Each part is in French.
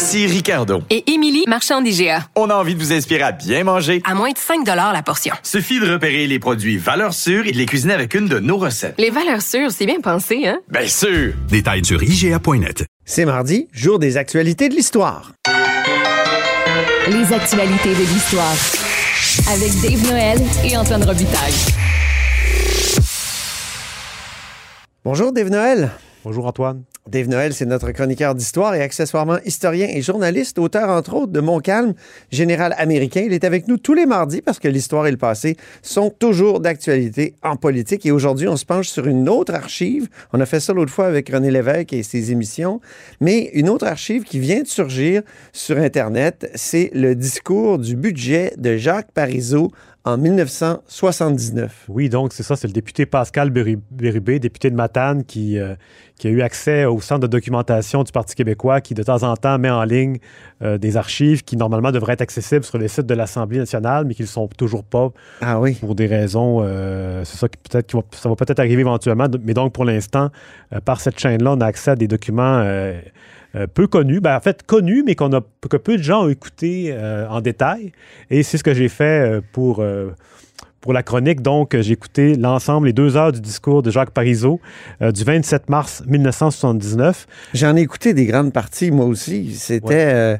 Ici Ricardo. Et Émilie, marchand d'IGA. On a envie de vous inspirer à bien manger. À moins de 5 la portion. Suffit de repérer les produits valeurs sûres et de les cuisiner avec une de nos recettes. Les valeurs sûres, c'est bien pensé, hein? Bien sûr! Détails sur IGA.net. C'est mardi, jour des actualités de l'histoire. Les actualités de l'histoire. Avec Dave Noël et Antoine Robitaille. Bonjour Dave Noël. Bonjour Antoine. Dave Noël, c'est notre chroniqueur d'histoire et accessoirement historien et journaliste, auteur entre autres de Montcalm, général américain. Il est avec nous tous les mardis parce que l'histoire et le passé sont toujours d'actualité en politique. Et aujourd'hui, on se penche sur une autre archive. On a fait ça l'autre fois avec René Lévesque et ses émissions. Mais une autre archive qui vient de surgir sur Internet, c'est le discours du budget de Jacques Parizeau en 1979. Oui, donc c'est ça, c'est le député Pascal Bérubé, député de Matane, qui, euh, qui a eu accès au centre de documentation du Parti québécois, qui de temps en temps met en ligne euh, des archives qui normalement devraient être accessibles sur les sites de l'Assemblée nationale, mais qui ne le sont toujours pas. Ah oui. Pour des raisons, euh, c'est ça qui peut-être, ça va peut-être arriver éventuellement, mais donc pour l'instant, par cette chaîne-là, on a accès à des documents euh, peu connu, ben, en fait connu, mais qu'on a, que peu de gens ont écouté euh, en détail. Et c'est ce que j'ai fait euh, pour, pour la chronique. Donc, j'ai écouté l'ensemble, les deux heures du discours de Jacques Parizeau du 27 mars 1979. J'en ai écouté des grandes parties, moi aussi. C'était...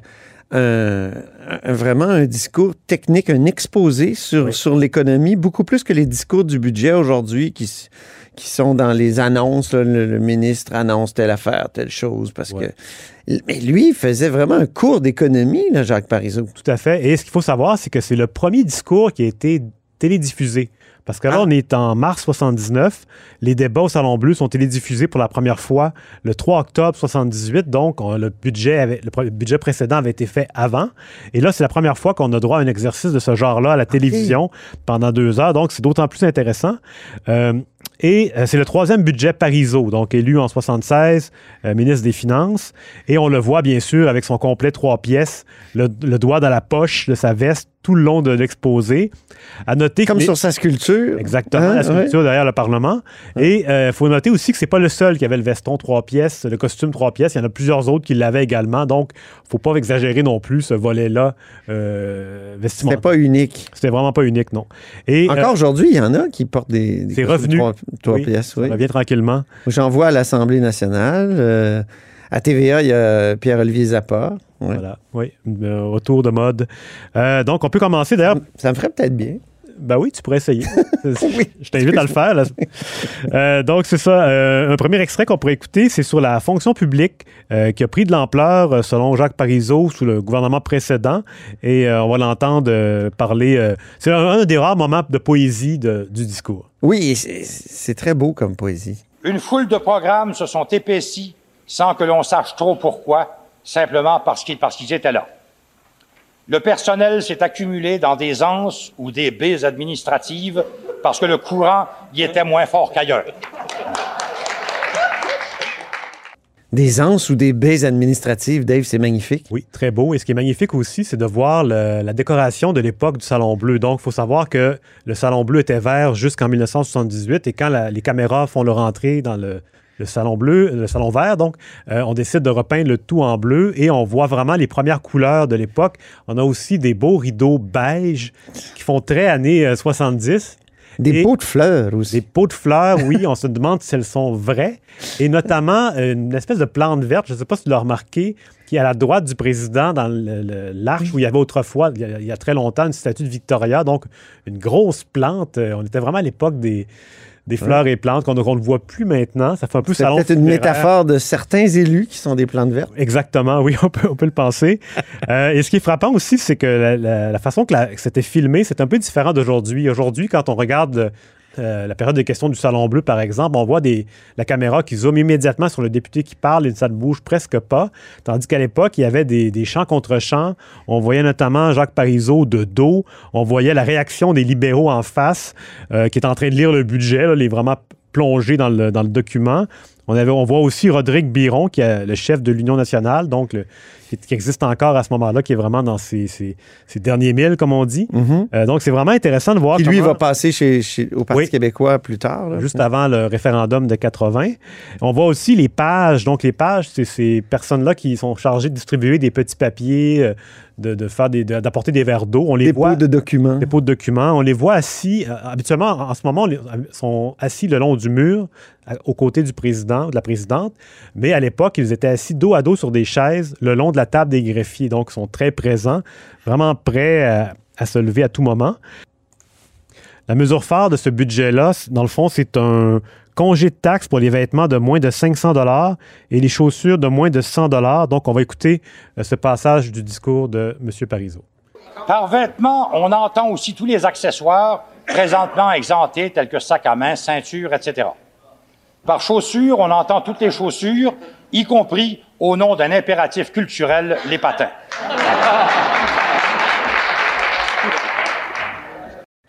vraiment un discours technique, un exposé sur, sur l'économie, beaucoup plus que les discours du budget aujourd'hui qui, qui sont dans les annonces. le, ministre annonce telle affaire, telle chose, parce que. Mais lui, il faisait vraiment un cours d'économie, Jacques Parizeau. Tout à fait. Et ce qu'il faut savoir, c'est que c'est le premier discours qui a été télédiffusé. Parce que là, ah. on est en mars 79. Les débats au Salon Bleu sont télédiffusés pour la première fois le 3 octobre 78. Donc, le, budget avait, le budget précédent avait été fait avant. Et là, c'est la première fois qu'on a droit à un exercice de ce genre-là à la télévision pendant deux heures. Donc, c'est d'autant plus intéressant. Euh, et euh, c'est le troisième budget Parizeau, donc élu en 76, euh, ministre des Finances. Et on le voit bien sûr avec son complet trois pièces, le, doigt dans la poche de sa veste tout le long de l'exposé. À noter Comme sur sa sculpture. Exactement, la hein, sculpture derrière le Parlement. Et il euh, faut noter aussi que c'est pas le seul qui avait le veston trois pièces, le costume trois pièces. Il y en a plusieurs autres qui l'avaient également. Donc, faut pas exagérer non plus ce volet-là vestimentaire. C'était pas unique. C'était vraiment pas unique, non. Et, Encore aujourd'hui, il y en a qui portent des, des c'est revenu. Trois pièces, oui. Ça revient tranquillement. J'en vois à l'Assemblée nationale. Euh, à TVA, il y a Pierre-Olivier Zappa. Voilà, oui, euh, autour de mode. Euh, donc, on peut commencer d'ailleurs. Ça me ferait peut-être bien. Ben oui, tu pourrais essayer. Je t'invite à le faire. donc, c'est ça. un premier extrait qu'on pourrait écouter, c'est sur la fonction publique qui a pris de l'ampleur, selon Jacques Parizeau, sous le gouvernement précédent. Et on va l'entendre parler. c'est un, des rares moments de poésie du discours. Oui, c'est très beau comme poésie. Une foule de programmes se sont épaissis sans que l'on sache trop pourquoi, simplement parce qu'ils parce qu'ils étaient là. Le personnel s'est accumulé dans des anses ou des baies administratives parce que le courant y était moins fort qu'ailleurs. Des anses ou des baies administratives, Dave, c'est magnifique. Oui, très beau. Et ce qui est magnifique aussi, c'est de voir la décoration de l'époque du Salon Bleu. Donc, il faut savoir que le Salon Bleu était vert jusqu'en 1978 et quand les caméras font leur entrée dans le, salon bleu, le salon vert. Donc, euh, on décide de repeindre le tout en bleu et on voit vraiment les premières couleurs de l'époque. On a aussi des beaux rideaux beige qui font très années 70. Euh, des pots de fleurs aussi. Des pots de fleurs, oui. on se demande si elles sont vraies. Et notamment, une espèce de plante verte, je ne sais pas si tu l'as remarqué, qui est à la droite du président dans l'arche où il y avait autrefois, il y, a, très longtemps, une statue de Victoria. Donc, une grosse plante. Euh, on était vraiment à l'époque des, des fleurs et plantes qu'on ne voit plus maintenant. Ça fait un peu C'est peut-être une métaphore de certains élus qui sont des plantes vertes. Exactement, oui, on peut, on peut le penser. Euh, et ce qui est frappant aussi, c'est que la, façon que, c'était filmé, c'est un peu différent d'aujourd'hui. Aujourd'hui, quand on regarde euh, la période de questions du Salon Bleu, par exemple, on voit des, la caméra qui zoome immédiatement sur le député qui parle et ça ne bouge presque pas. Tandis qu'à l'époque, il y avait des, des chants contre chants. On voyait notamment Jacques Parizeau de dos. On voyait la réaction des libéraux en face euh, qui est en train de lire le budget, là, les vraiment plongé dans le, document. On, voit aussi Rodrigue Biron, qui est le chef de l'Union nationale, qui, qui existe encore à ce moment-là, qui est vraiment dans ses, ses- ses derniers milles, comme on dit. Euh, donc, c'est vraiment intéressant de voir Qui, lui, comment- va passer chez, chez- au Parti Oui. québécois plus tard. là. juste avant le référendum de 80. On voit aussi les pages. Donc, les pages, c'est ces personnes-là qui sont chargées de distribuer des petits papiers, euh, de, de faire des, de- d'apporter des verres d'eau. On les Dépôt voit de documents. dépôt de documents. On les voit assis. euh, habituellement, en, en ce moment, ils sont assis le long du mur, à- aux côtés du président, de la présidente. Mais à l'époque, ils étaient assis dos à dos sur des chaises le long de la table des greffiers. Donc, sont très présents, vraiment prêts à, à se lever à tout moment. La mesure phare de ce budget-là, dans le fond, c'est un congé de taxes pour les vêtements de moins de 500 dollars et les chaussures de moins de 100 dollars. Donc, on va écouter euh, ce passage du discours de M. Parizeau. Par vêtements, on entend aussi tous les accessoires présentement exemptés, tels que sac à main, ceinture, etc. Par chaussures, on entend toutes les chaussures, y compris au nom d'un impératif culturel, les patins.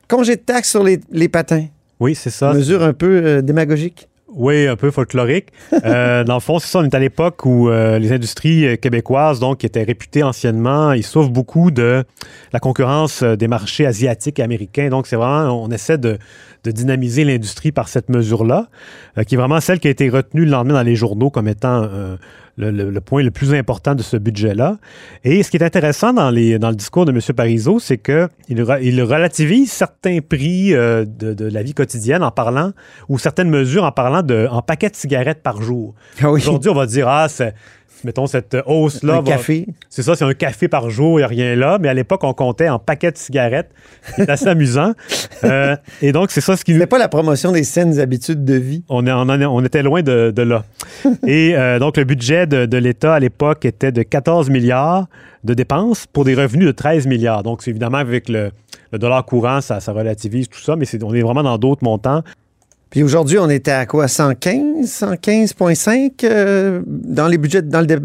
Congé de taxe sur les, les patins. Oui, c'est ça. Mesure un peu euh, démagogique? Oui, un peu folklorique. Euh, dans le fond, c'est ça, on est à l'époque où euh, les industries québécoises, donc, qui étaient réputées anciennement, ils souffrent beaucoup de la concurrence des marchés asiatiques et américains. Donc, c'est vraiment, on essaie de, de dynamiser l'industrie par cette mesure-là, euh, qui est vraiment celle qui a été retenue le lendemain dans les journaux comme étant euh, le, le- le point le plus important de ce budget-là. Et ce qui est intéressant dans, les, dans le discours de M. Parizeau, c'est qu'il il relativise certains prix euh, de, de la vie quotidienne en parlant, ou certaines mesures en parlant de en paquets de cigarettes par jour. Ah oui. Aujourd'hui, on va dire, ah, c'est, mettons, cette hausse-là. Un va- café. C'est ça, c'est un café par jour, il n'y a rien là. Mais à l'époque, on comptait en paquets de cigarettes. C'est assez amusant. Euh, et donc, c'est ça ce qui nous C'est pas la promotion des saines habitudes de vie. on, est- on en est- on était loin de, de là. Et euh, donc, le budget de, de l'État à l'époque était de 14 milliards de dépenses pour des revenus de 13 milliards. Donc, c'est évidemment avec le, le dollar courant, ça, ça relativise tout ça, mais on est vraiment dans d'autres montants. Puis aujourd'hui, on était à quoi? 115? 115,5 euh, dans les budgets, dans le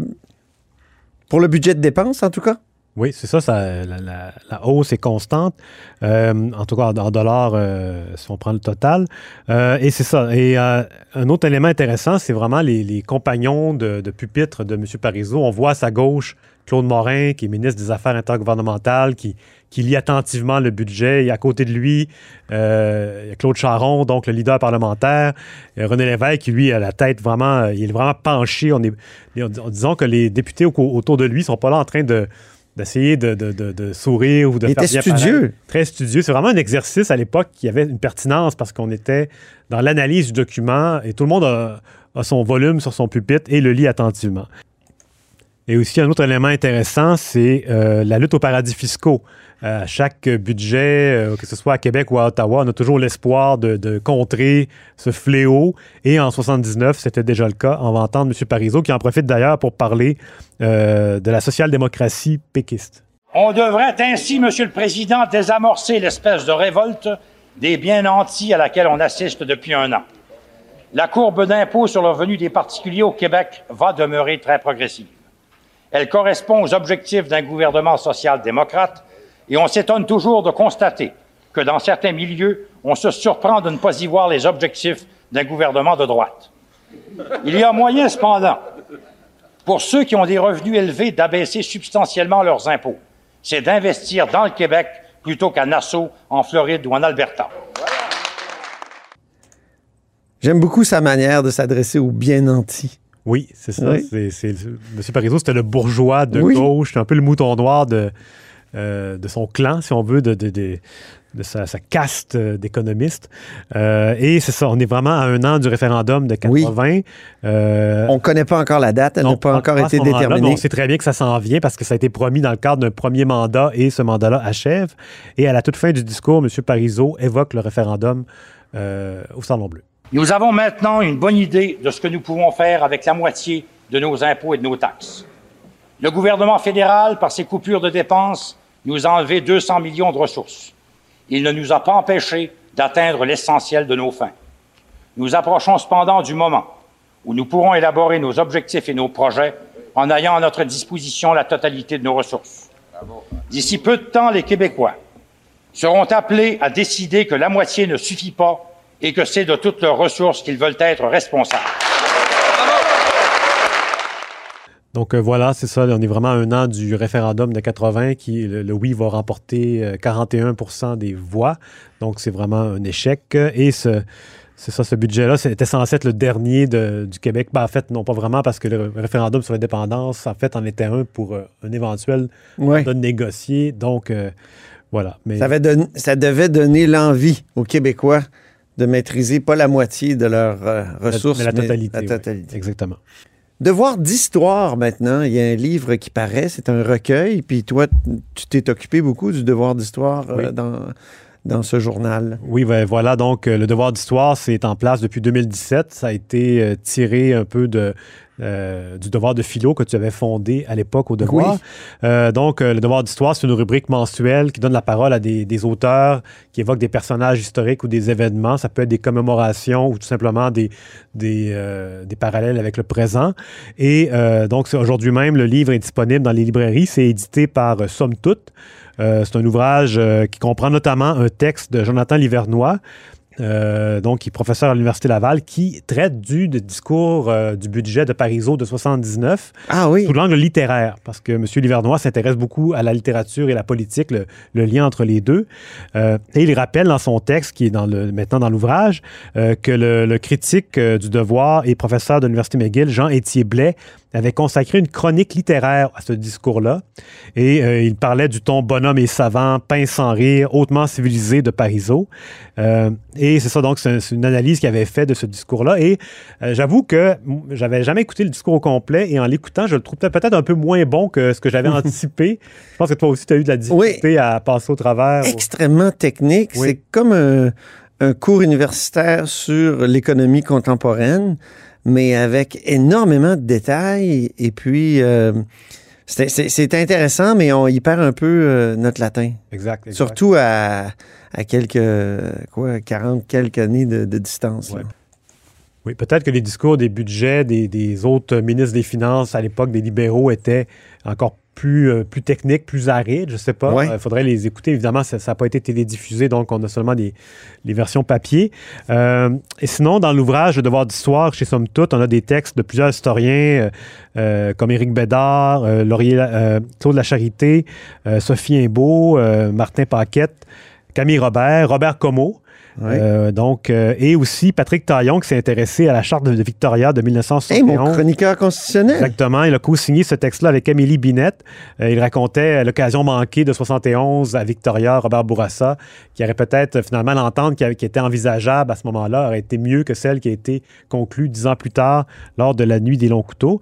pour le budget de dépenses, en tout cas? Oui, c'est ça, la, hausse est constante, euh, en tout cas en, dollars, euh, si on prend le total. Et c'est ça. Et un autre élément intéressant, c'est vraiment les, les compagnons de, de pupitre de M. Parizeau. On voit à sa gauche Claude Morin, qui est ministre des Affaires intergouvernementales, qui, qui lit attentivement le budget. Et à côté de lui, euh, il y a Claude Charon, donc le leader parlementaire. René Lévesque, qui lui a la tête vraiment, il est vraiment penché. On est, en disant que les députés au- autour de lui sont pas là en train de d'essayer de, de- de- de sourire ou de Il faire était bien studieux. Très studieux. C'est vraiment un exercice à l'époque qui avait une pertinence parce qu'on était dans l'analyse du document et tout le monde a, a son volume sur son pupitre et le lit attentivement. Et aussi, un autre élément intéressant, c'est euh, la lutte aux paradis fiscaux. Euh, à chaque budget, euh, que ce soit à Québec ou à Ottawa, on a toujours l'espoir de, contrer ce fléau. Et en 79, c'était déjà le cas. On va entendre M. Parizeau, qui en profite d'ailleurs pour parler de la social-démocratie péquiste. On devrait ainsi, Monsieur le Président, désamorcer l'espèce de révolte des biens nantis à laquelle on assiste depuis un an. La courbe d'impôt sur le revenu des particuliers au Québec va demeurer très progressive. Elle correspond aux objectifs d'un gouvernement social-démocrate et on s'étonne toujours de constater que dans certains milieux, on se surprend de ne pas y voir les objectifs d'un gouvernement de droite. Il y a moyen, cependant, pour ceux qui ont des revenus élevés d'abaisser substantiellement leurs impôts. C'est d'investir dans le Québec plutôt qu'à Nassau, en Floride ou en Alberta. J'aime beaucoup sa manière de s'adresser aux bien nantis. Oui, c'est ça. Oui. C'est, c'est- M. Parizeau, c'était le bourgeois de Oui. gauche, un peu le mouton noir de, euh, de son clan, si on veut, de, de, de- de sa, sa caste euh, d'économistes. Euh, et c'est ça, on est vraiment à un an du référendum de 80. Euh, On ne connaît pas encore la date, elle n'a pas encore été déterminée. On sait très bien que ça s'en vient parce que ça a été promis dans le cadre d'un premier mandat et ce mandat-là achève. Et à la toute fin du discours, M. Parizeau évoque le référendum au Salon Bleu. Nous avons maintenant une bonne idée de ce que nous pouvons faire avec la moitié de nos impôts et de nos taxes. Le gouvernement fédéral, par ses coupures de dépenses, nous a enlevé 200 millions de ressources. Il ne nous a pas empêchés d'atteindre l'essentiel de nos fins. Nous approchons cependant du moment où nous pourrons élaborer nos objectifs et nos projets en ayant à notre disposition la totalité de nos ressources. D'ici peu de temps, les Québécois seront appelés à décider que la moitié ne suffit pas et que c'est de toutes leurs ressources qu'ils veulent être responsables. Donc euh, voilà, c'est ça. On est vraiment à un an du référendum de 80 qui, le, le oui va remporter euh, 41% des voix. Donc c'est vraiment un échec. Et ce, c'est ça, ce budget-là, c'était censé être le dernier de- du Québec. Ben, en fait, non, pas vraiment, parce que le référendum sur l'indépendance, en fait, en était un pour euh, un éventuel Ouais. mandat négocié. Donc, euh, voilà. Mais Ça, avait ça devait donner l'envie aux Québécois de maîtriser pas la moitié de leurs euh, la- ressources, mais la mais totalité. la oui. totalité. Exactement. Devoir d'histoire maintenant, il y a un livre qui paraît, c'est un recueil, puis toi, tu t'es occupé beaucoup du devoir d'histoire euh, dans, dans ce journal. Oui, ben, voilà. Donc, euh, le devoir d'histoire, c'est en place depuis 2017. Ça a été euh, tiré un peu de, euh, du devoir de philo que tu avais fondé à l'époque au devoir. Oui. Euh, donc, euh, le devoir d'histoire, c'est une rubrique mensuelle qui donne la parole à des, des auteurs qui évoquent des personnages historiques ou des événements. Ça peut être des commémorations ou tout simplement des, des, des parallèles avec le présent. Et donc, aujourd'hui même, le livre est disponible dans les librairies. C'est édité par Somme Toute. Euh, c'est un ouvrage euh, qui comprend notamment un texte de Jonathan Livernois, euh, donc qui est professeur à l'Université Laval, qui traite du de discours euh, du budget de Parisot de 79 Ah oui. sous l'angle littéraire, parce que M. Livernois s'intéresse beaucoup à la littérature et la politique, le, le lien entre les deux. Euh, et il rappelle dans son texte, qui est dans le, maintenant dans l'ouvrage, que le, le critique du devoir et professeur de l'Université McGill, Jean-Étier Blais, avait consacré une chronique littéraire à ce discours-là. Et euh, il parlait du ton bonhomme et savant, pince sans rire, hautement civilisé de Parisot. Euh, et c'est ça, donc, c'est une analyse qu'il avait fait de ce discours-là. Et euh, j'avoue que j'avais jamais écouté le discours au complet et en l'écoutant, je le trouve peut-être un peu moins bon que ce que j'avais anticipé. Je pense que toi aussi, tu as eu de la difficulté à passer au travers. Extrêmement technique. Oui. C'est comme un, un cours universitaire sur l'économie contemporaine, mais avec énormément de détails. Et puis, euh, c'est- intéressant, mais on y perd un peu euh, notre latin. Exact. exact. Surtout à, à quelques, quoi, 40 quelques années de, de distance. Ouais. Oui, peut-être que les discours des budgets des, des autres ministres des Finances à l'époque des libéraux étaient encore plus, euh, plus techniques, plus arides, je ne sais pas. Ouais. Il faudrait les écouter. Évidemment, ça n'a pas été télédiffusé, donc on a seulement des, les versions papier. Euh, et sinon, dans l'ouvrage Le devoir d'histoire, chez Somme Toute, on a des textes de plusieurs historiens, euh, euh, comme Éric Bédard, euh, Laurier, euh, Claude Lacharité, euh, Sophie Imbeau, euh, Martin Paquette, Camille Robert, Robert Comeau. Euh, donc, euh, et aussi Patrick Taillon qui s'est intéressé à la charte de, de Victoria de Hey, 1971. mon chroniqueur constitutionnel. Exactement. Il a co-signé ce texte-là avec Amélie Binette. Euh, il racontait l'occasion manquée de 71 à Victoria, Robert Bourassa, qui aurait peut-être euh, finalement l'entente qui était envisageable à ce moment-là aurait été mieux que celle qui a été conclue dix ans plus tard lors de la nuit des longs couteaux.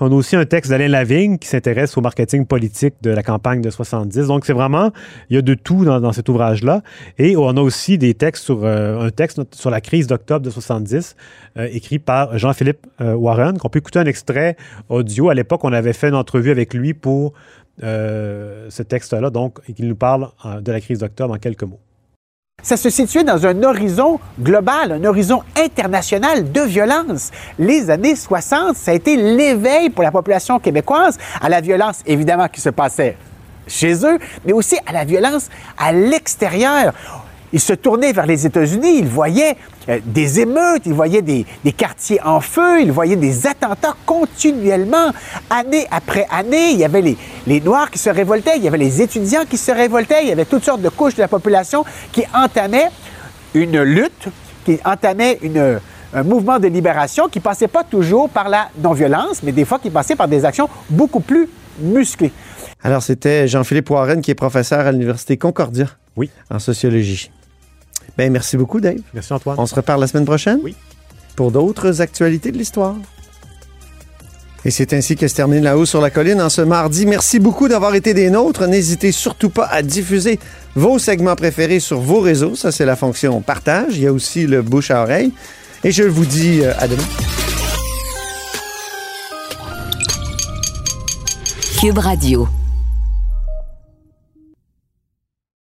On a aussi un texte d'Alain Lavigne qui s'intéresse au marketing politique de la campagne de 70. Donc, c'est vraiment, il y a de tout dans, cet ouvrage-là. Et on a aussi des textes sur, euh, un texte sur la crise d'octobre de 70, euh, écrit par Jean-Philippe euh, Warren, qu'on peut écouter un extrait audio. À l'époque, on avait fait une entrevue avec lui pour ce texte-là, donc, et qu'il nous parle de la crise d'octobre en quelques mots. Ça se situait dans un horizon global, un horizon international de violence. Les années 60, ça a été l'éveil pour la population québécoise à la violence, évidemment, qui se passait chez eux, mais aussi à la violence à l'extérieur. Ils se tournaient vers les États-Unis, ils voyaient euh, des émeutes, ils voyaient des, des quartiers en feu, ils voyaient des attentats continuellement, année après année. Il y avait les, les Noirs qui se révoltaient, il y avait les étudiants qui se révoltaient, il y avait toutes sortes de couches de la population qui entamaient une lutte, qui entamaient une, un mouvement de libération qui passait pas toujours par la non-violence, mais des fois qui passait par des actions beaucoup plus musclées. Alors, c'était Jean-Philippe Warren, qui est professeur à l'Université Concordia Oui. en sociologie. Ben, merci beaucoup, Dave. Merci Antoine. On se reparle la semaine prochaine? Oui. Pour d'autres actualités de l'histoire. Et c'est ainsi que se termine La Haut sur la Colline en ce mardi. Merci beaucoup d'avoir été des nôtres. N'hésitez surtout pas à diffuser vos segments préférés sur vos réseaux. Ça, c'est la fonction partage. Il y a aussi le bouche à oreille. Et je vous dis euh, à demain. Cube Radio.